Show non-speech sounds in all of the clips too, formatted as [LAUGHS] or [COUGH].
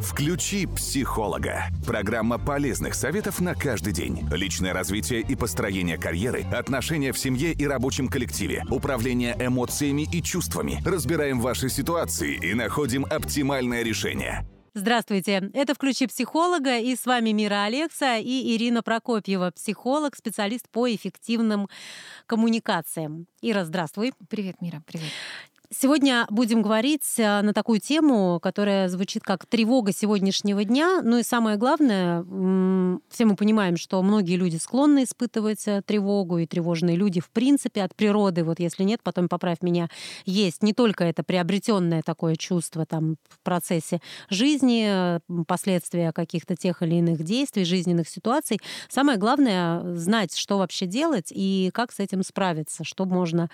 Включи психолога. Программа полезных советов на каждый день. Личное развитие и построение карьеры, отношения в семье и рабочем коллективе, управление эмоциями и чувствами. Разбираем ваши ситуации и находим оптимальное решение. Здравствуйте, это «Включи психолога» и с вами Мира Алекса и Ирина Прокопьева, психолог, специалист по эффективным коммуникациям. Ира, здравствуй. Привет, Мира, привет. Сегодня будем говорить э, на такую тему, которая звучит как тревога сегодняшнего дня. Ну и самое главное, все мы понимаем, что многие люди склонны испытывать э, тревогу, и тревожные люди в принципе от природы, вот если нет, потом поправь меня, есть не только это приобретенное такое чувство там в процессе жизни, последствия каких-то тех или иных действий, жизненных ситуаций. Самое главное знать, что вообще делать и как с этим справиться, что можно,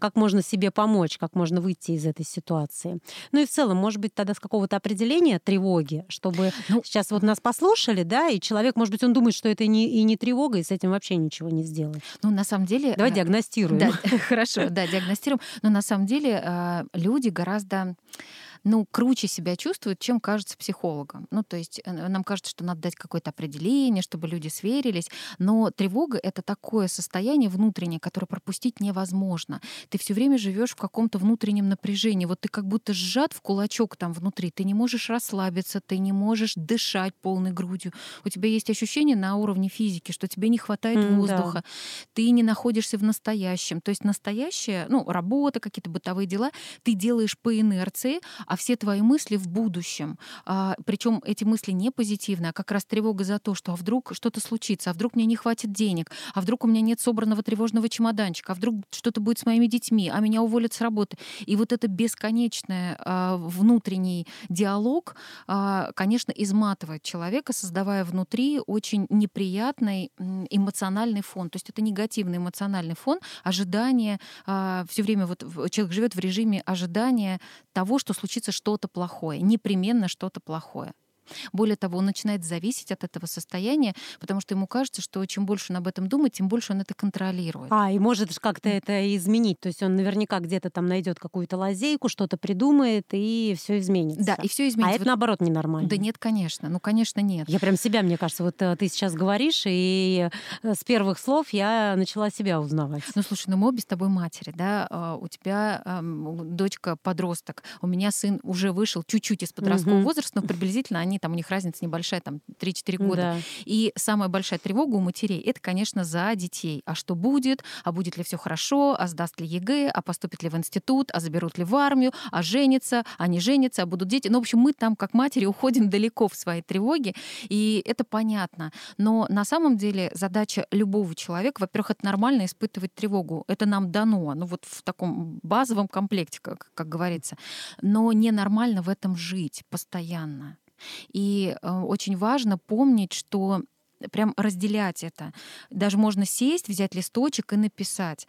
как можно себе помочь, как можно выйти из этой ситуации. Ну и в целом, может быть, тогда с какого-то определения тревоги, чтобы ну, сейчас вот нас послушали, да, и человек, может быть, он думает, что это не, и не тревога, и с этим вообще ничего не сделает. Ну, на самом деле... Давай э, диагностируем. Да, [LAUGHS] хорошо, да, диагностируем. Но на самом деле э, люди гораздо ну, круче себя чувствуют, чем кажется психологам. Ну, то есть э, нам кажется, что надо дать какое-то определение, чтобы люди сверились, но тревога — это такое состояние внутреннее, которое пропустить невозможно. Ты все время живешь в каком-то внутреннем напряжении. Вот ты как будто сжат в кулачок там внутри. Ты не можешь расслабиться, ты не можешь дышать полной грудью. У тебя есть ощущение на уровне физики, что тебе не хватает mm, воздуха. Да. Ты не находишься в настоящем. То есть настоящее, ну, работа, какие-то бытовые дела, ты делаешь по инерции, а все твои мысли в будущем. А, причем эти мысли не позитивные, а как раз тревога за то, что а вдруг что-то случится, а вдруг мне не хватит денег, а вдруг у меня нет собранного тревожного чемоданчика, а вдруг что-то будет с моими детьми, а меня уволят с работы. И вот это бесконечный а, внутренний диалог, а, конечно, изматывает человека, создавая внутри очень неприятный эмоциональный фон. То есть это негативный эмоциональный фон, ожидание, все время вот человек живет в режиме ожидания того, что случится случится что-то плохое, непременно что-то плохое. Более того, он начинает зависеть от этого состояния, потому что ему кажется, что чем больше он об этом думает, тем больше он это контролирует. А, и может как-то это изменить. То есть он наверняка где-то там найдет какую-то лазейку, что-то придумает, и все изменится. Да, и все изменится. А это наоборот ненормально. Да нет, конечно. Ну, конечно, нет. Я прям себя, мне кажется, вот э, ты сейчас говоришь, и э, с первых слов я начала себя узнавать. Ну, слушай, ну мы обе с тобой матери, да? А, у тебя эм, дочка подросток, у меня сын уже вышел чуть-чуть из подросткового угу. возраста, но приблизительно они они там, у них разница небольшая, там 3-4 года. Да. И самая большая тревога у матерей, это, конечно, за детей. А что будет? А будет ли все хорошо? А сдаст ли ЕГЭ? А поступит ли в институт? А заберут ли в армию? А женится? А не женится? А будут дети? Ну, в общем, мы там, как матери, уходим далеко в свои тревоги, и это понятно. Но на самом деле задача любого человека, во-первых, это нормально испытывать тревогу. Это нам дано, ну вот в таком базовом комплекте, как, как говорится. Но ненормально в этом жить постоянно. И э, очень важно помнить, что прям разделять это. Даже можно сесть, взять листочек и написать,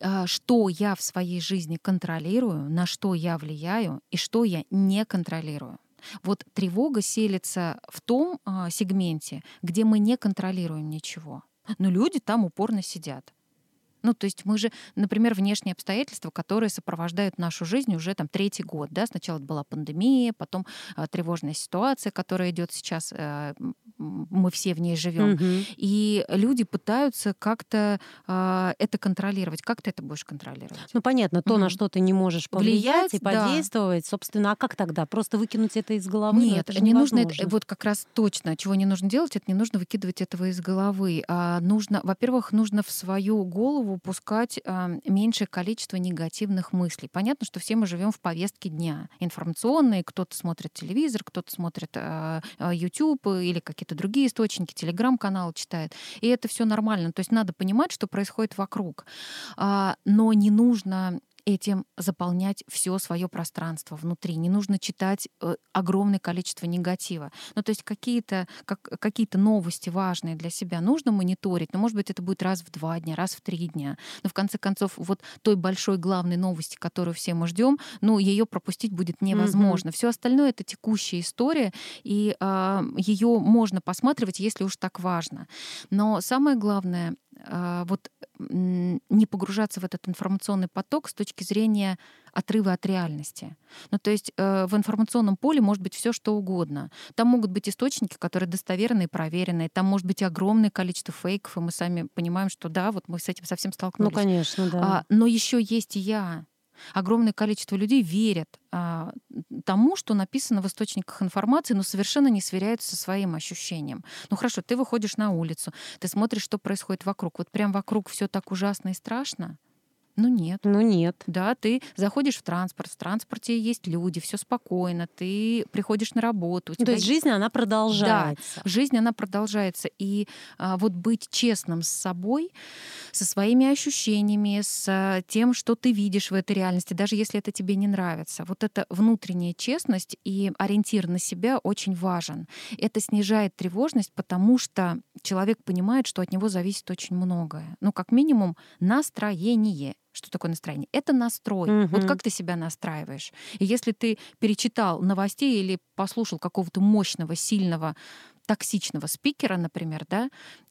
э, что я в своей жизни контролирую, на что я влияю и что я не контролирую. Вот тревога селится в том э, сегменте, где мы не контролируем ничего. Но люди там упорно сидят. Ну, то есть мы же, например, внешние обстоятельства, которые сопровождают нашу жизнь уже там третий год, да, сначала была пандемия, потом э, тревожная ситуация, которая идет сейчас, э, мы все в ней живем, угу. и люди пытаются как-то э, это контролировать. Как ты это будешь контролировать? Ну, понятно, то, угу. на что ты не можешь повлиять Влиять, и подействовать, да. собственно, а как тогда? Просто выкинуть это из головы? Ну, Нет, это не нужно, это, вот как раз точно, чего не нужно делать, это не нужно выкидывать этого из головы. А нужно, во-первых, нужно в свою голову голову пускать меньшее количество негативных мыслей. Понятно, что все мы живем в повестке дня информационной. Кто-то смотрит телевизор, кто-то смотрит э, YouTube или какие-то другие источники, телеграм-канал читает. И это все нормально. То есть надо понимать, что происходит вокруг. А, но не нужно этим заполнять все свое пространство внутри. Не нужно читать э, огромное количество негатива. Ну, то есть какие-то как, какие новости важные для себя нужно мониторить. Но, может быть, это будет раз в два дня, раз в три дня. Но в конце концов, вот той большой главной новости, которую все мы ждем, ну, ее пропустить будет невозможно. Mm-hmm. Все остальное это текущая история, и э, ее можно посматривать, если уж так важно. Но самое главное а, вот не погружаться в этот информационный поток с точки зрения отрыва от реальности. Ну, то есть э, в информационном поле может быть все что угодно. Там могут быть источники, которые достоверные и проверенные. Там может быть огромное количество фейков, и мы сами понимаем, что да, вот мы с этим совсем столкнулись. Ну, конечно, да. А, но еще есть я, огромное количество людей верят а, тому, что написано в источниках информации, но совершенно не сверяются со своим ощущением. Ну хорошо, ты выходишь на улицу, ты смотришь, что происходит вокруг. Вот прям вокруг все так ужасно и страшно. Ну нет. Ну нет. Да, ты заходишь в транспорт, в транспорте есть люди, все спокойно, ты приходишь на работу. То есть жизнь, она продолжается. Да, жизнь, она продолжается. И а, вот быть честным с собой, со своими ощущениями, с а, тем, что ты видишь в этой реальности, даже если это тебе не нравится. Вот эта внутренняя честность и ориентир на себя очень важен. Это снижает тревожность, потому что человек понимает, что от него зависит очень многое. Ну, как минимум, настроение. Что такое настроение? Это настрой. Угу. Вот как ты себя настраиваешь. И если ты перечитал новостей или послушал какого-то мощного, сильного токсичного спикера, например, да,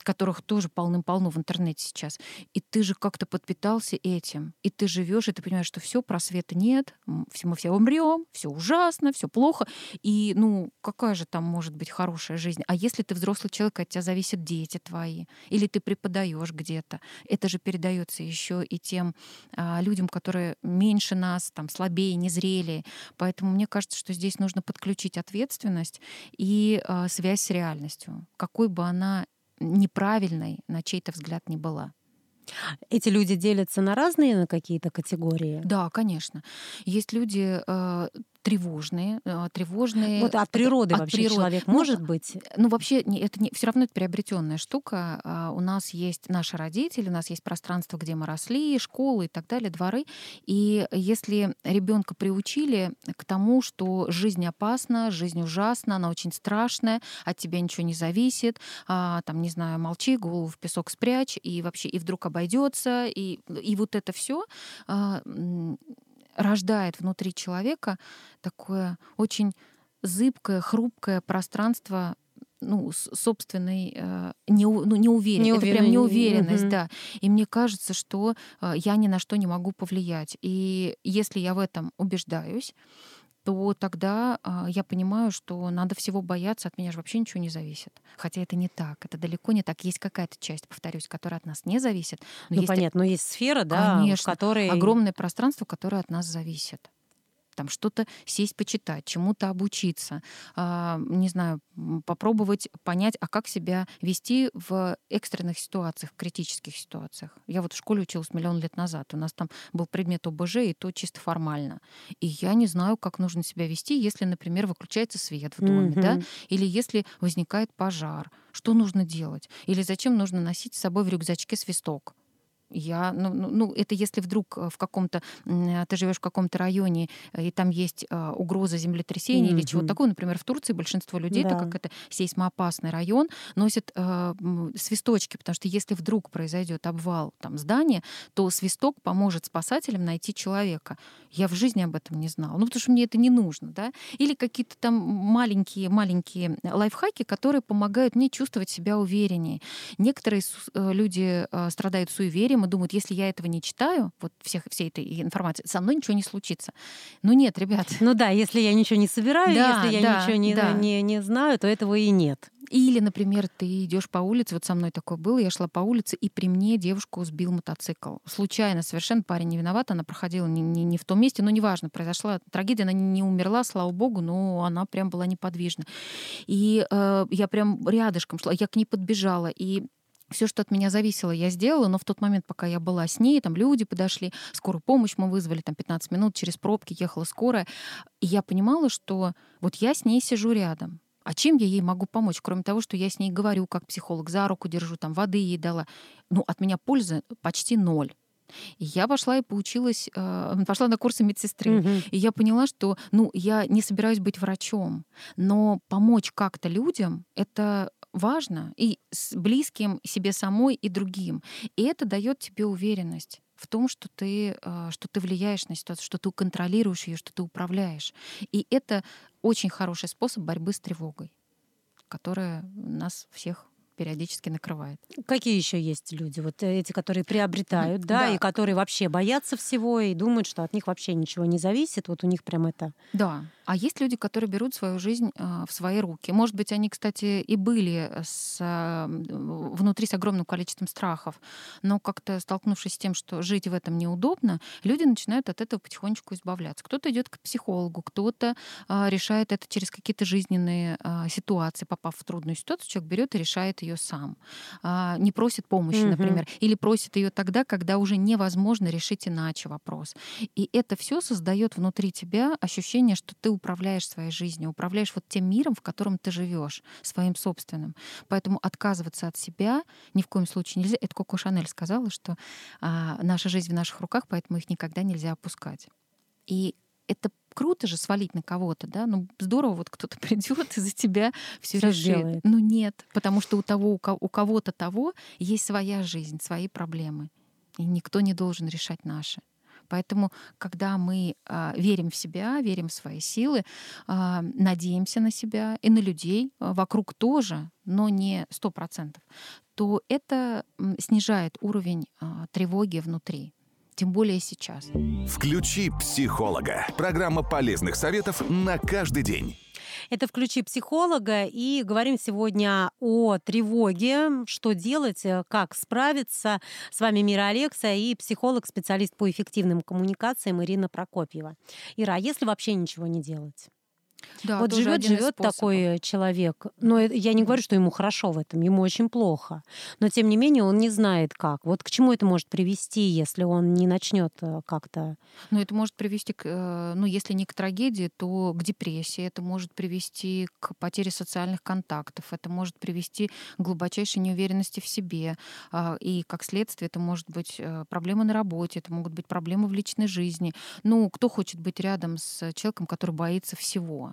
которых тоже полным-полно в интернете сейчас, и ты же как-то подпитался этим, и ты живешь, и ты понимаешь, что все просвета нет, все мы все умрем, все ужасно, все плохо, и ну какая же там может быть хорошая жизнь? А если ты взрослый человек, от тебя зависят дети твои, или ты преподаешь где-то, это же передается еще и тем а, людям, которые меньше нас, там слабее, незрелее, поэтому мне кажется, что здесь нужно подключить ответственность и а, связь с реальностью реальностью, какой бы она неправильной на чей-то взгляд не была. Эти люди делятся на разные на какие-то категории? Да, конечно. Есть люди э, тревожные, а, тревожные. Вот от природы от вообще природы. человек ну, может быть? Ну вообще это не, все равно это приобретенная штука. А, у нас есть наши родители, у нас есть пространство, где мы росли, школы и так далее, дворы. И если ребенка приучили к тому, что жизнь опасна, жизнь ужасна, она очень страшная, от тебя ничего не зависит, а, там не знаю, молчи, голову в песок спрячь и вообще и вдруг обойдется и и вот это все рождает внутри человека такое очень зыбкое, хрупкое пространство ну, собственной э, не, ну, неуверенности. Это прям неуверенность, угу. да. И мне кажется, что э, я ни на что не могу повлиять. И если я в этом убеждаюсь, то тогда э, я понимаю, что надо всего бояться, от меня же вообще ничего не зависит. Хотя это не так, это далеко не так. Есть какая-то часть, повторюсь, которая от нас не зависит. Но ну, есть... понятно, но есть сфера, да, Конечно, в которой... огромное пространство, которое от нас зависит там что-то сесть, почитать, чему-то обучиться, э, не знаю, попробовать понять, а как себя вести в экстренных ситуациях, в критических ситуациях. Я вот в школе училась миллион лет назад. У нас там был предмет ОБЖ, и то чисто формально. И я не знаю, как нужно себя вести, если, например, выключается свет в доме, mm-hmm. да, или если возникает пожар. Что нужно делать? Или зачем нужно носить с собой в рюкзачке свисток? Я, ну, ну, ну, это если вдруг э, в каком-то, ты живешь в каком-то районе, э, и там есть э, угроза землетрясения mm-hmm. или чего-то такого. Например, в Турции большинство людей, да. так как это сейсмоопасный район, носят э, свисточки, потому что если вдруг произойдет обвал там, здания, то свисток поможет спасателям найти человека. Я в жизни об этом не знала. Ну, потому что мне это не нужно, да. Или какие-то там маленькие-маленькие лайфхаки, которые помогают мне чувствовать себя увереннее. Некоторые люди страдают суеверием, проблема, думают, если я этого не читаю, вот всех, всей этой информации, со мной ничего не случится. Ну нет, ребят. Ну да, если я ничего не собираю, да, если я да, ничего не, да. не, не знаю, то этого и нет. Или, например, ты идешь по улице, вот со мной такое было, я шла по улице, и при мне девушку сбил мотоцикл. Случайно совершенно, парень не виноват, она проходила не, не, не в том месте, но неважно, произошла трагедия, она не умерла, слава богу, но она прям была неподвижна. И э, я прям рядышком шла, я к ней подбежала, и все, что от меня зависело, я сделала, но в тот момент, пока я была с ней, там люди подошли, скорую помощь мы вызвали, там 15 минут через пробки ехала скорая, и я понимала, что вот я с ней сижу рядом, а чем я ей могу помочь, кроме того, что я с ней говорю как психолог, за руку держу, там воды ей дала. Ну, от меня пользы почти ноль. И я пошла и поучилась, э, [LAUGHS] пошла на курсы медсестры. Угу. И я поняла, что ну, я не собираюсь быть врачом, но помочь как-то людям — это важно и с близким, себе самой и другим. И это дает тебе уверенность в том, что ты, а, что ты влияешь на ситуацию, что ты контролируешь ее, что ты управляешь. И это очень хороший способ борьбы с тревогой, которая нас всех периодически накрывает. Какие еще есть люди? Вот эти, которые приобретают, да, да, и которые вообще боятся всего и думают, что от них вообще ничего не зависит. Вот у них прям это. Да. А есть люди, которые берут свою жизнь э, в свои руки. Может быть, они, кстати, и были с, э, внутри с огромным количеством страхов, но как-то столкнувшись с тем, что жить в этом неудобно, люди начинают от этого потихонечку избавляться. Кто-то идет к психологу, кто-то э, решает это через какие-то жизненные ситуации, попав в трудную ситуацию, человек берет и решает ее сам. А, не просит помощи, mm-hmm. например, или просит ее тогда, когда уже невозможно решить иначе вопрос. И это все создает внутри тебя ощущение, что ты управляешь своей жизнью, управляешь вот тем миром, в котором ты живешь, своим собственным. Поэтому отказываться от себя ни в коем случае нельзя. Это Коко Шанель сказала, что а, наша жизнь в наших руках, поэтому их никогда нельзя опускать. И это круто же свалить на кого-то, да? Ну здорово, вот кто-то [LAUGHS] придет и за тебя все решит. Сделает. Ну нет, потому что у того, у кого-то того есть своя жизнь, свои проблемы, и никто не должен решать наши. Поэтому, когда мы э, верим в себя, верим в свои силы, э, надеемся на себя и на людей э, вокруг тоже, но не сто процентов, то это снижает уровень э, тревоги внутри тем более сейчас. Включи психолога. Программа полезных советов на каждый день. Это «Включи психолога» и говорим сегодня о тревоге, что делать, э, как справиться. С вами Мира Алекса и психолог, специалист по эффективным коммуникациям Ирина Прокопьева. Ира, а если вообще ничего не делать? Да, вот живет, живет такой человек. Но я не говорю, что ему хорошо в этом, ему очень плохо. Но тем не менее он не знает как. Вот к чему это может привести, если он не начнет э, как-то. Ну, это может привести к, э, ну, если не к трагедии, то к депрессии. Это может привести к потере социальных контактов. Это может привести к глубочайшей неуверенности в себе. А, и как следствие это может быть э, проблемы на работе, это могут быть проблемы в личной жизни. Ну, кто хочет быть рядом с человеком, который боится всего?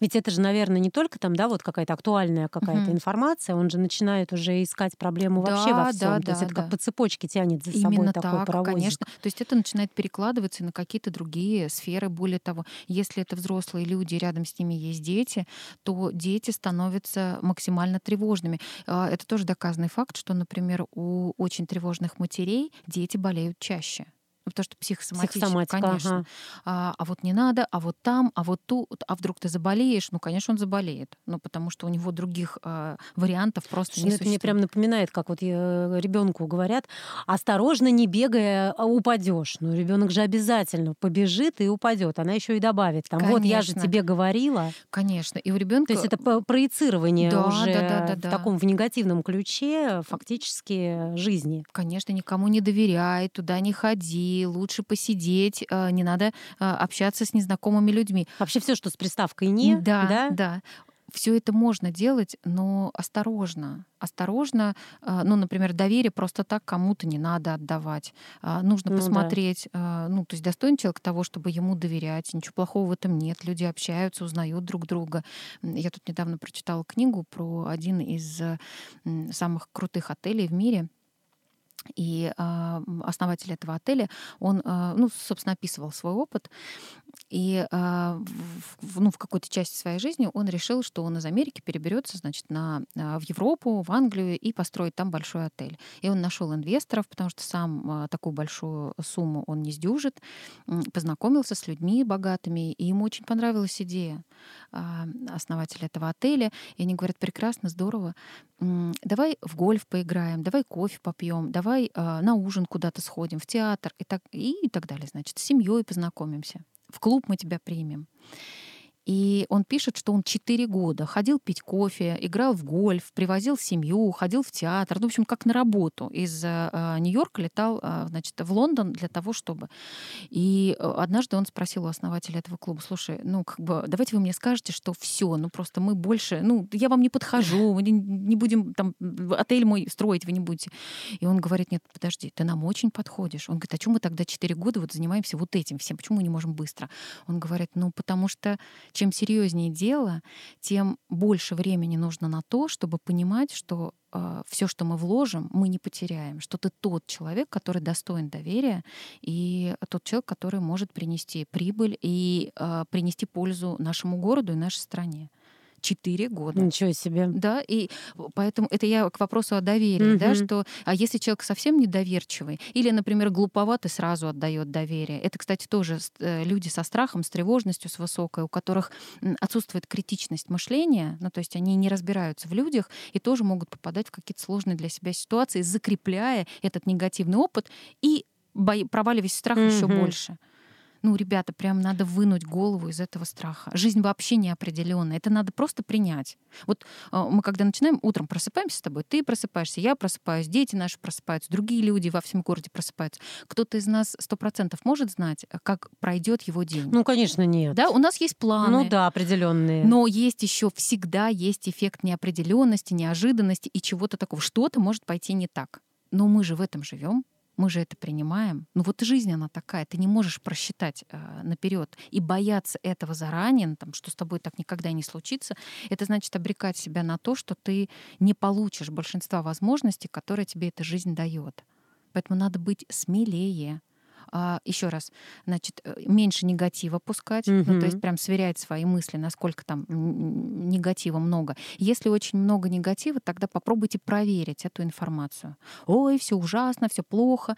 Ведь это же, наверное, не только там, да, вот какая-то актуальная какая-то угу. информация, он же начинает уже искать проблему да, вообще во всем. Да, То да, есть это да. как по цепочке тянет за Именно собой так, такой паровозик. конечно. То есть это начинает перекладываться на какие-то другие сферы. Более того, если это взрослые люди, рядом с ними есть дети, то дети становятся максимально тревожными. А, это тоже доказанный факт, что, например, у очень тревожных матерей дети болеют чаще. Ну, потому что психосоматика, Психосоматика конечно. Ага. А, а вот не надо, а вот там, а вот тут, а вдруг ты заболеешь? Ну, конечно, он заболеет. Ну, потому что у него других а, вариантов просто Слушай, не ну, существует. Это мне прям напоминает, как вот э, ребенку говорят, осторожно, не бегая, а упадешь. Ну, ребенок же обязательно побежит и упадет. Она еще и добавит. Там, вот я же тебе говорила. Конечно. И у ребенка. То есть это проецирование да, уже да, да, да, в да. таком в негативном ключе фактически жизни. Конечно, никому не доверяй, туда не ходи лучше посидеть, э, не надо э, общаться с незнакомыми людьми. Вообще все, что с приставкой не. Да, да. да. Все это можно делать, но осторожно. Осторожно, э, ну, например, доверие просто так кому-то не надо отдавать. Нужно ну, посмотреть, да. ну, то есть достоин человек того, чтобы ему доверять. Ничего плохого в этом нет. Люди общаются, узнают друг друга. Я тут недавно прочитала книгу про один из самых крутых отелей в мире — и э, основатель этого отеля, он, э, ну, собственно, описывал свой опыт. И э, в, ну, в какой-то части своей жизни он решил, что он из Америки переберется, значит, на, в Европу, в Англию и построит там большой отель. И он нашел инвесторов, потому что сам э, такую большую сумму он не сдюжит, познакомился с людьми богатыми, и ему очень понравилась идея э, основателя этого отеля. И они говорят, прекрасно, здорово, давай в гольф поиграем, давай кофе попьем, давай э, на ужин куда-то сходим, в театр и так, и так далее. Значит, с семьей познакомимся, в клуб мы тебя примем. И он пишет, что он 4 года ходил пить кофе, играл в гольф, привозил семью, ходил в театр, ну, в общем, как на работу. Из э, Нью-Йорка летал, э, значит, в Лондон для того, чтобы... И э, однажды он спросил у основателя этого клуба, слушай, ну, как бы, давайте вы мне скажете, что все, ну, просто мы больше, ну, я вам не подхожу, мы не будем там отель мой строить, вы не будете. И он говорит, нет, подожди, ты нам очень подходишь. Он говорит, а чем мы тогда 4 года вот занимаемся вот этим всем? Почему мы не можем быстро? Он говорит, ну, потому что чем серьезнее дело, тем больше времени нужно на то, чтобы понимать, что э, а, все, что мы вложим, мы не потеряем, что ты тот человек, который достоин доверия, и тот человек, который может принести прибыль и э, принести пользу нашему городу и нашей стране. Четыре года. Ничего себе. Да, и поэтому это я к вопросу о доверии, mm-hmm. да, что а если человек совсем недоверчивый или, например, глуповатый, сразу отдает доверие. Это, кстати, тоже э, люди со страхом, с тревожностью, с высокой, у которых отсутствует критичность мышления, ну то есть они не разбираются в людях и тоже могут попадать в какие-то сложные для себя ситуации, закрепляя этот негативный опыт и проваливаясь в страх mm-hmm. еще больше ну, ребята, прям надо вынуть голову из этого страха. Жизнь вообще неопределенная. Это надо просто принять. Вот э, мы когда начинаем, утром просыпаемся с тобой, ты просыпаешься, я просыпаюсь, дети наши просыпаются, другие люди во всем городе просыпаются. Кто-то из нас сто процентов может знать, э, как пройдет его день? Ну, конечно, нет. Да, у нас есть планы. Ну да, определенные. Но есть еще всегда есть эффект неопределенности, неожиданности и чего-то такого. Что-то может пойти не так. Но мы же в этом живем. Мы же это принимаем. Ну вот жизнь она такая. Ты не можешь просчитать э, наперед и бояться этого заранее, ну, там, что с тобой так никогда не случится. Это значит обрекать себя на то, что ты не получишь большинства возможностей, которые тебе эта жизнь дает. Поэтому надо быть смелее, а, еще раз, значит, э, меньше негатива пускать, угу. ну, то есть прям сверять свои мысли, насколько там негатива много. Если очень много негатива, тогда попробуйте проверить эту информацию. Ой, все ужасно, все плохо.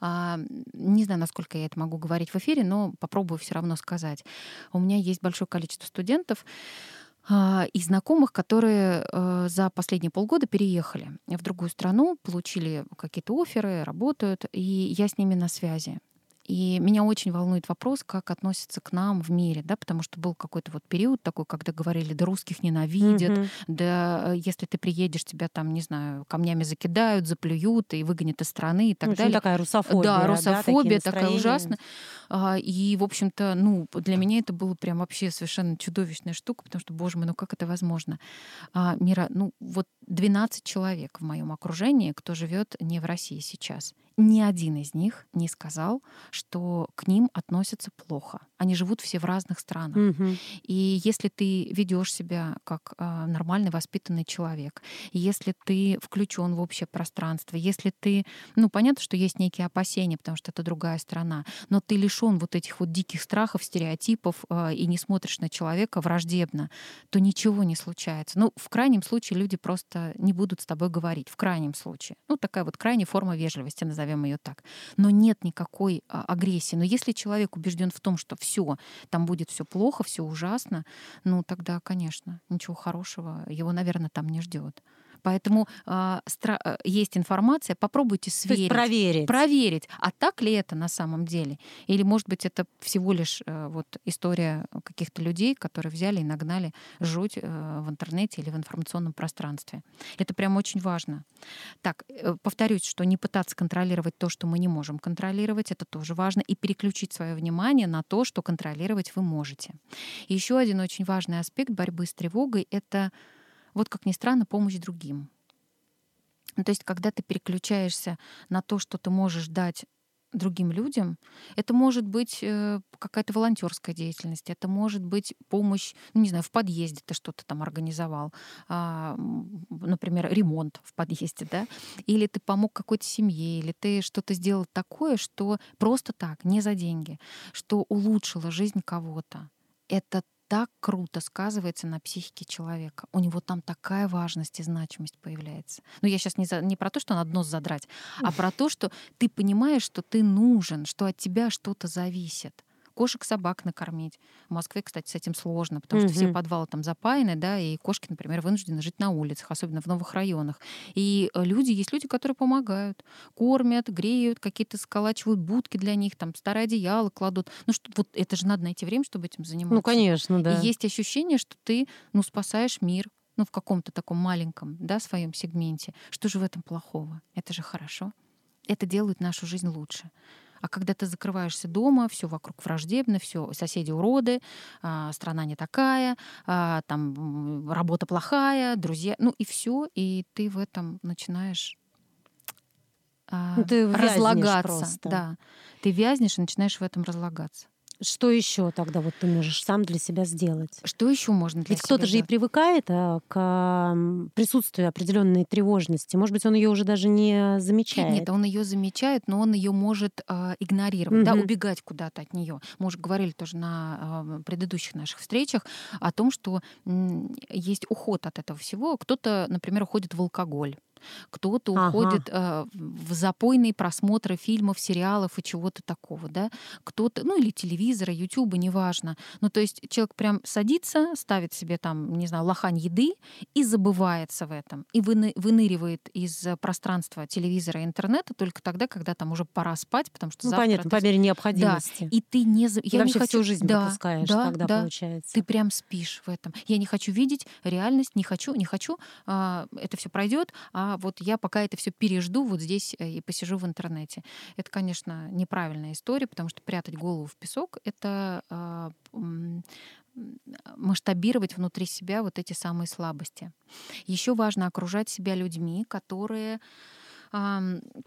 А, не знаю, насколько я это могу говорить в эфире, но попробую все равно сказать. У меня есть большое количество студентов, и знакомых, которые э, за последние полгода переехали в другую страну, получили какие-то оферы, работают, и я с ними на связи. И меня очень волнует вопрос, как относятся к нам в мире, да, потому что был какой-то вот период такой, когда говорили, да русских ненавидят, mm-hmm. да э, если ты приедешь, тебя там, не знаю, камнями закидают, заплюют и выгонят из страны и так ну, далее. такая русофобия. Да, русофобия да, такая ужасная. А, и, в общем-то, ну, для меня это было прям вообще совершенно чудовищная штука, потому что, боже мой, ну как это возможно? А, Мира, ну вот 12 человек в моем окружении, кто живет не в России сейчас ни один из них не сказал, что к ним относятся плохо. Они живут все в разных странах. Угу. И если ты ведешь себя как э, нормальный воспитанный человек, если ты включен в общее пространство, если ты, ну понятно, что есть некие опасения, потому что это другая страна, но ты лишен вот этих вот диких страхов, стереотипов э, и не смотришь на человека враждебно, то ничего не случается. Ну в крайнем случае люди просто не будут с тобой говорить. В крайнем случае. Ну такая вот крайняя форма вежливости, назовем ее так. Но нет никакой а, агрессии. Но если человек убежден в том, что все, там будет все плохо, все ужасно, ну тогда, конечно, ничего хорошего его, наверное, там не ждет. Поэтому э, стра- есть информация, попробуйте сверить. проверить. Проверить, а так ли это на самом деле? Или, может быть, это всего лишь э, вот история каких-то людей, которые взяли и нагнали жуть э, в интернете или в информационном пространстве. Это прям очень важно. Так, э, повторюсь, что не пытаться контролировать то, что мы не можем контролировать, это тоже важно, и переключить свое внимание на то, что контролировать вы можете. И еще один очень важный аспект борьбы с тревогой — это вот как ни странно, помощь другим. Ну, то есть, когда ты переключаешься на то, что ты можешь дать другим людям, это может быть э, какая-то волонтерская деятельность, это может быть помощь, ну, не знаю, в подъезде ты что-то там организовал, а, например, ремонт в подъезде, да, или ты помог какой-то семье, или ты что-то сделал такое, что просто так, не за деньги, что улучшило жизнь кого-то. Это так круто сказывается на психике человека. У него там такая важность и значимость появляется. Но я сейчас не, за, не про то, что надо нос задрать, а про то, что ты понимаешь, что ты нужен, что от тебя что-то зависит кошек, собак накормить. В Москве, кстати, с этим сложно, потому что все подвалы там запаяны, да, и кошки, например, вынуждены жить на улицах, особенно в новых районах. И э, люди, есть люди, которые помогают, кормят, греют, какие-то сколачивают будки для них, там старое одеяло кладут. Ну что, вот это же надо найти время, чтобы этим заниматься. Ну, конечно, да. И есть ощущение, что ты, ну, спасаешь мир, ну, в каком-то таком маленьком, да, своем сегменте. Что же в этом плохого? Это же хорошо. Это делает нашу жизнь лучше. А когда ты закрываешься дома, все вокруг враждебно, все соседи уроды, а, страна не такая, а, там работа плохая, друзья, ну и все, и ты в этом начинаешь а, ты разлагаться. Просто. Да, ты вязнешь и начинаешь в этом разлагаться. Что еще тогда вот ты можешь сам для себя сделать? Что еще можно для Ведь кто-то же и привыкает а, к присутствию определенной тревожности. Может быть, он ее уже даже не замечает. Нет, он ее замечает, но он ее может э, игнорировать, угу. да, убегать куда-то от нее. Мы уже говорили тоже на э, предыдущих наших встречах о том, что э, есть уход от этого всего. Кто-то, например, уходит в алкоголь кто-то ага. уходит э, в запойные просмотры фильмов, сериалов и чего-то такого, да, кто-то, ну или телевизора, ютуба, неважно. Ну то есть человек прям садится, ставит себе там, не знаю, лохань еды и забывается в этом, и выны, выныривает из пространства телевизора и интернета только тогда, когда там уже пора спать, потому что ну, завтра... понятно, ты... по мере необходимости. Да, и ты не... Ты Я вообще не хочу... всю жизнь да, допускаешь да, тогда, да, получается. Ты прям спишь в этом. Я не хочу видеть реальность, не хочу, не хочу, э, это все пройдет, а вот я пока это все пережду вот здесь э, и посижу в интернете. Это, конечно, неправильная история, потому что прятать голову в песок — это а, масштабировать внутри себя вот эти самые слабости. Еще важно окружать себя людьми, которые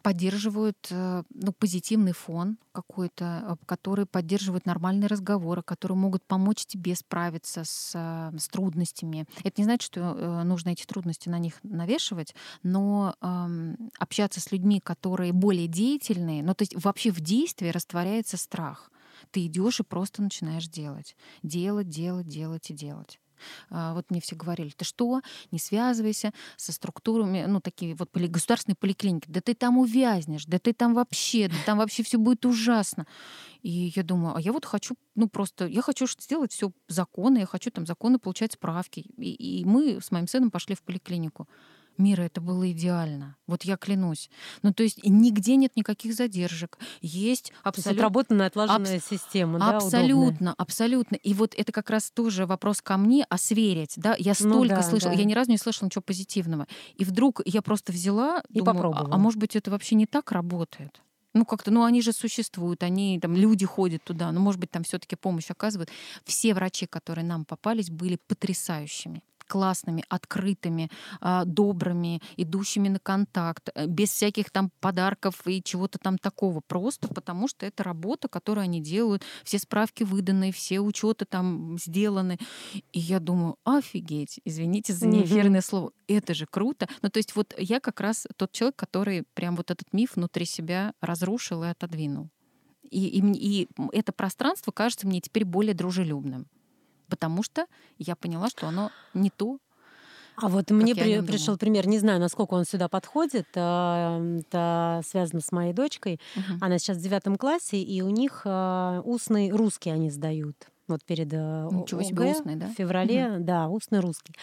поддерживают э, ну, позитивный фон какой-то, э, которые поддерживают нормальные разговоры, которые могут помочь тебе справиться с, э, с трудностями. Это не значит, что нужно эти трудности на них навешивать, но общаться с людьми, которые более деятельные, ну то есть вообще в действии растворяется страх. Ты идешь и просто начинаешь делать. Делать, делать, делать и делать. А, вот мне все говорили, ты что, не связывайся со структурами, ну, такие вот государственные поликлиники, да ты там увязнешь, да ты там вообще, да там вообще все будет ужасно. И я думаю, а я вот хочу, ну, просто, я хочу сделать все законы, я хочу там законы получать справки. И, и мы с моим сыном пошли в поликлинику. Мира, это было идеально. Вот я клянусь. Ну, то есть нигде нет никаких задержек. Есть абсолютно... Отработанная, отлаженная Абс... система, да, Абсолютно, удобная. абсолютно. И вот это как раз тоже вопрос ко мне, а сверить, да? Я ну столько ну, да, слышала, да. я ни разу не слышала ничего позитивного. И вдруг я просто взяла и думаю, попробовала. А, а может быть, это вообще не так работает? Ну, как-то, ну, они же существуют, они там, люди ходят туда, ну, может быть, там все-таки помощь оказывают. Все врачи, которые нам попались, были потрясающими классными, открытыми, а, добрыми, идущими на контакт, э, без всяких там подарков и чего-то там такого. Просто потому что это работа, которую они делают, все справки выданы, все учеты там сделаны. И я думаю, офигеть, извините за неэфирное слово, это же круто. Ну, то есть вот я как раз тот человек, который прям вот этот миф внутри себя разрушил и отодвинул. И, и, и это пространство кажется мне теперь более дружелюбным потому что я поняла, что оно не то, а вот мне при, пришел пример, не знаю, насколько он сюда подходит. А, это связано с моей дочкой. Угу. Она сейчас в девятом классе, и у них а, устный русский они сдают вот перед э, Ничего себе, устный, да? в феврале, угу. да, устный русский.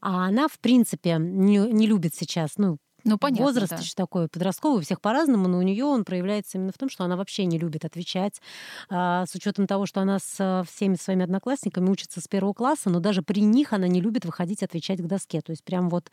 А она, в принципе, не, не любит сейчас, ну, ну, понятно, Возраст да. еще такой подростковый, у всех по-разному, но у нее он проявляется именно в том, что она вообще не любит отвечать. А, с учетом того, что она с всеми своими одноклассниками учится с первого класса, но даже при них она не любит выходить отвечать к доске. То есть прям вот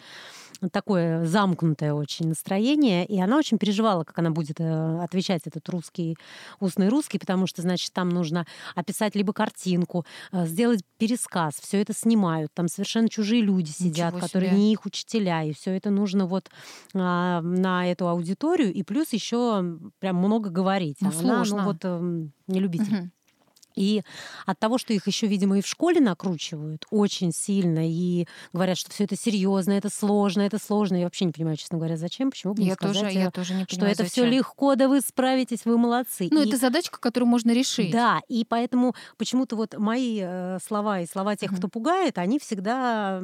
такое замкнутое очень настроение. И она очень переживала, как она будет э, отвечать этот русский, устный русский, потому что, значит, там нужно описать либо картинку, э, сделать пересказ. Все это снимают. Там совершенно чужие люди сидят, которые не их учителя. И все это нужно вот на эту аудиторию, и плюс еще прям много говорить. Ну, Она, ну вот, эм, не любитель. Угу. И от того, что их еще, видимо, и в школе накручивают очень сильно и говорят, что все это серьезно, это сложно, это сложно. Я вообще не понимаю, честно говоря, зачем, почему бы я сказать, тоже, я тоже не понимаю, что это зачем. все легко, да вы справитесь, вы молодцы. Ну, и... это задачка, которую можно решить. Да, и поэтому почему-то вот мои э, слова и слова тех, mm-hmm. кто пугает, они всегда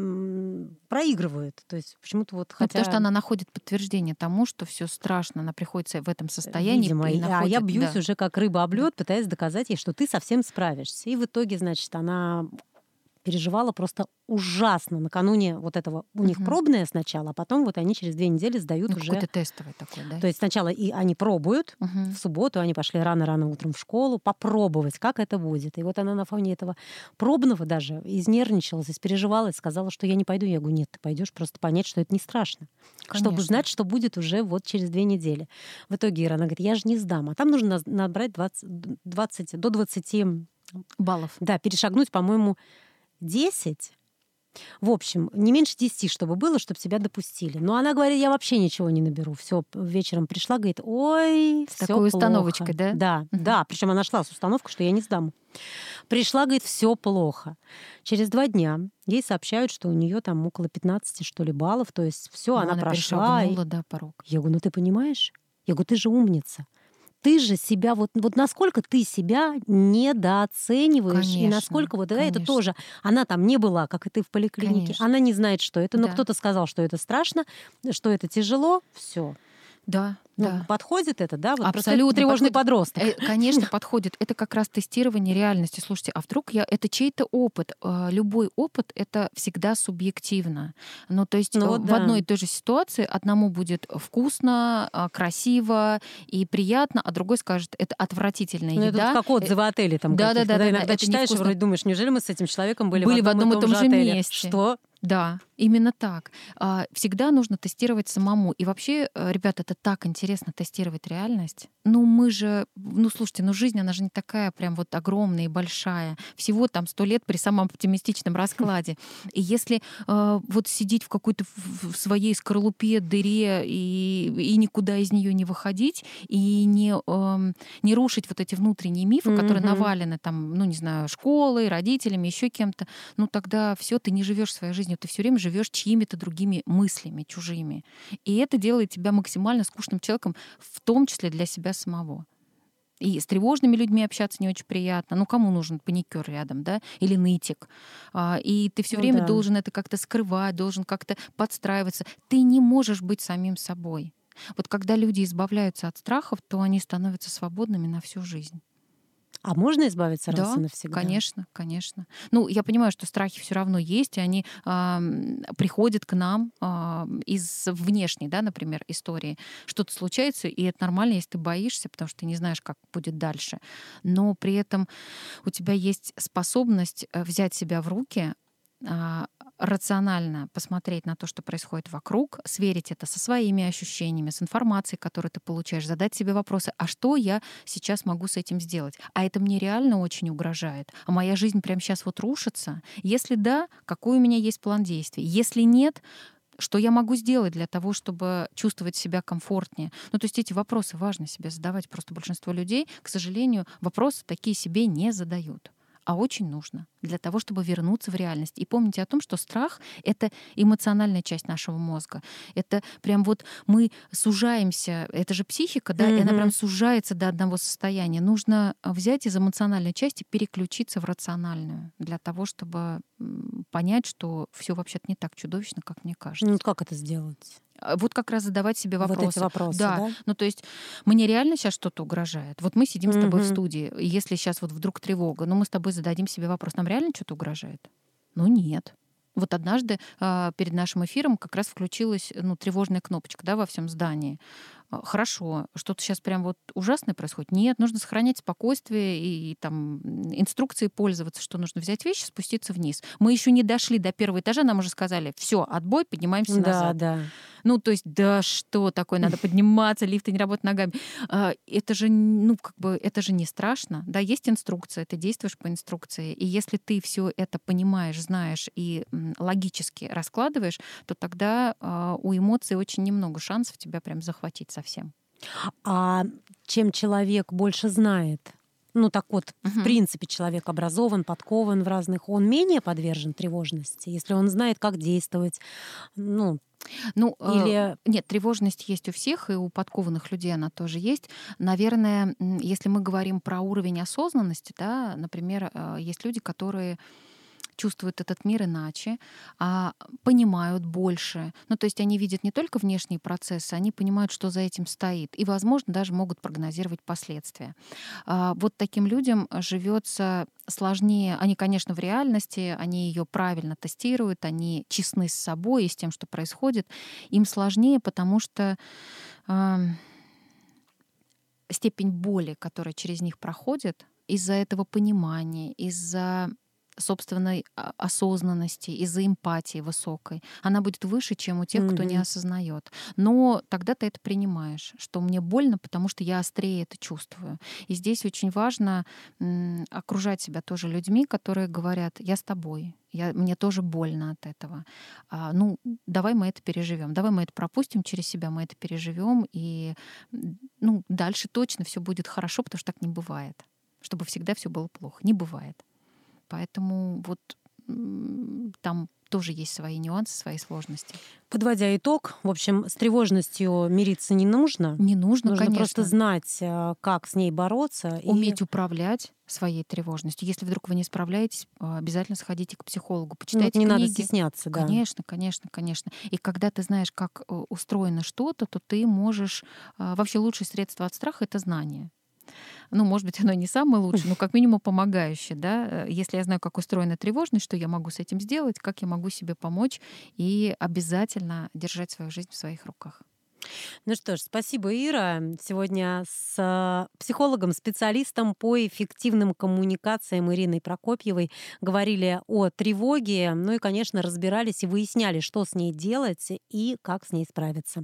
проигрывают. То есть почему-то вот хотя... Ну, потому что она находит подтверждение тому, что все страшно, она приходится в этом состоянии. Видимо, и находит... а я бьюсь да. уже как рыба об лед, пытаясь доказать ей, что ты совсем справишься. И в итоге, значит, она переживала просто ужасно накануне вот этого. У них пробное сначала, а потом вот они через две недели сдают ну, уже... Какой-то тестовый такой, да? То есть сначала и они пробуют, угу. в субботу они пошли рано-рано утром в школу, попробовать, как это будет. И вот она на фоне этого пробного даже изнервничалась, испереживалась, сказала, что я не пойду. Я говорю, нет, ты пойдешь просто понять, что это не страшно. Конечно. Чтобы знать, что будет уже вот через две недели. В итоге Ира, она говорит, я же не сдам. А там нужно набрать 20, 20 до 20 баллов. Да, перешагнуть, по-моему, 10 В общем, не меньше 10, чтобы было, чтобы тебя допустили. Но она говорит, я вообще ничего не наберу. Все, вечером пришла, говорит, ой, С такой плохо. установочкой, да? Да, да. Причем она шла с установкой, что я не сдам. Пришла, говорит, все плохо. Через два дня ей сообщают, что у нее там около 15, что ли, баллов. То есть все, она, она прошла. И... да, порог. Я говорю, ну ты понимаешь? Я говорю, ты же умница ты же себя, вот, вот насколько ты себя недооцениваешь, конечно, и насколько вот да, это тоже, она там не была, как и ты в поликлинике, конечно. она не знает, что это, но да. кто-то сказал, что это страшно, что это тяжело, все. Да, ну, да. Подходит это, да? Вот Абсолютно. Тревожный подходит. подросток. Э, конечно, подходит. Это как раз тестирование реальности. Слушайте, а вдруг я... Это чей-то опыт. А, любой опыт — это всегда субъективно. Ну, то есть ну, вот, в да. одной и той же ситуации одному будет вкусно, а, красиво и приятно, а другой скажет, это отвратительная ну, еда. Это как отзывы отели там да, да, да, да, иногда да, читаешь и вроде думаешь, неужели мы с этим человеком были, были в одном, в одном и том же отеле? месте? Что? Да, именно так. А, всегда нужно тестировать самому. И вообще, э, ребят, это так интересно тестировать реальность. Ну, мы же, ну, слушайте, ну, жизнь, она же не такая прям вот огромная и большая. Всего там сто лет при самом оптимистичном раскладе. И если э, вот сидеть в какой-то в своей скорлупе, дыре и, и никуда из нее не выходить, и не, э, не рушить вот эти внутренние мифы, mm-hmm. которые навалены там, ну, не знаю, школой, родителями, еще кем-то, ну, тогда все, ты не живешь своей жизнью, ты все время живешь чьими-то другими мыслями, чужими. И это делает тебя максимально скучным человеком, в том числе для себя самого. И с тревожными людьми общаться не очень приятно. Ну, кому нужен паникер рядом, да? Или нытик. А, и ты все ну, время да. должен это как-то скрывать, должен как-то подстраиваться. Ты не можешь быть самим собой. Вот когда люди избавляются от страхов, то они становятся свободными на всю жизнь. А можно избавиться раз да, и навсегда? Конечно, конечно. Ну, я понимаю, что страхи все равно есть, и они э, приходят к нам э, из внешней, да, например, истории. Что-то случается, и это нормально, если ты боишься, потому что ты не знаешь, как будет дальше. Но при этом у тебя есть способность э, взять себя в руки, рационально посмотреть на то, что происходит вокруг, сверить это со своими ощущениями, с информацией, которую ты получаешь, задать себе вопросы, а что я сейчас могу с этим сделать? А это мне реально очень угрожает? А моя жизнь прямо сейчас вот рушится? Если да, какой у меня есть план действий? Если нет, что я могу сделать для того, чтобы чувствовать себя комфортнее? Ну, то есть эти вопросы важно себе задавать. Просто большинство людей, к сожалению, вопросы такие себе не задают а очень нужно для того, чтобы вернуться в реальность. И помните о том, что страх — это эмоциональная часть нашего мозга. Это прям вот мы сужаемся, это же психика, да, mm-hmm. и она прям сужается до одного состояния. Нужно взять из эмоциональной части, переключиться в рациональную для того, чтобы понять, что все вообще-то не так чудовищно, как мне кажется. Ну, как это сделать? А, вот как раз задавать себе вопросы. Вот эти вопросы, да. да? Ну, то есть мне реально сейчас что-то угрожает. Вот мы сидим mm-hmm. с тобой в студии, и если сейчас вот вдруг тревога, ну, мы с тобой зададим себе вопрос, нам реально что-то угрожает? Ну, нет. Вот однажды э, перед нашим эфиром как раз включилась ну, тревожная кнопочка да, во всем здании. А, хорошо, что-то сейчас прям вот ужасное происходит. Нет, нужно сохранять спокойствие и, и там инструкции пользоваться, что нужно взять вещи, спуститься вниз. Мы еще не дошли до первого этажа, нам уже сказали, все, отбой, поднимаемся да, назад. Да, да. Ну, то есть, да что такое, надо подниматься, лифты не работают ногами. А, это же, ну, как бы, это же не страшно. Да, есть инструкция, ты действуешь по инструкции. И если ты все это понимаешь, знаешь и логически раскладываешь, то тогда а, у эмоций очень немного шансов тебя прям захватить совсем. А чем человек больше знает, ну так вот, угу. в принципе, человек образован, подкован в разных, он менее подвержен тревожности, если он знает, как действовать, ну, ну, э, или нет, тревожность есть у всех, и у подкованных людей она тоже есть. Наверное, если мы говорим про уровень осознанности, да, например, э, есть люди, которые чувствуют этот мир иначе, а понимают больше. Ну, то есть они видят не только внешние процессы, они понимают, что за этим стоит, и, возможно, даже могут прогнозировать последствия. А, вот таким людям живется сложнее. Они, конечно, в реальности, они ее правильно тестируют, они честны с собой и с тем, что происходит. Им сложнее, потому что э, степень боли, которая через них проходит, из-за этого понимания, из-за собственной а, осознанности, из-за эмпатии высокой. Она будет выше, чем у тех, кто не осознает. Но тогда ты это принимаешь, что мне больно, потому что я острее это чувствую. И здесь очень важно окружать себя тоже людьми, которые говорят, я с тобой, я, мне тоже больно от этого. А, ну, давай мы это переживем, давай мы это пропустим через себя, мы это переживем, и ну, дальше точно все будет хорошо, потому что так не бывает. Чтобы всегда все было плохо. Не бывает. Поэтому вот там тоже есть свои нюансы, свои сложности. Подводя итог, в общем, с тревожностью мириться не нужно. Не нужно, нужно конечно. просто знать, э, как с ней бороться. Уметь и... управлять своей тревожностью. Если вдруг вы не справляетесь, э, обязательно сходите к психологу, почитайте ну, не книги. надо стесняться, да. Конечно, конечно, конечно. И когда ты знаешь, как э, устроено что-то, то ты можешь... Вообще лучшее средство от страха — это знание ну, может быть, оно не самое лучшее, но как минимум помогающее, да. Э, если я знаю, как устроена тревожность, что я могу с этим сделать, как я могу себе помочь и обязательно держать свою жизнь в своих руках. Ну что ж, спасибо, Ира. Сегодня с психологом, специалистом по эффективным коммуникациям Ириной Прокопьевой говорили о тревоге, ну и, конечно, разбирались и выясняли, что с ней делать и как с ней справиться.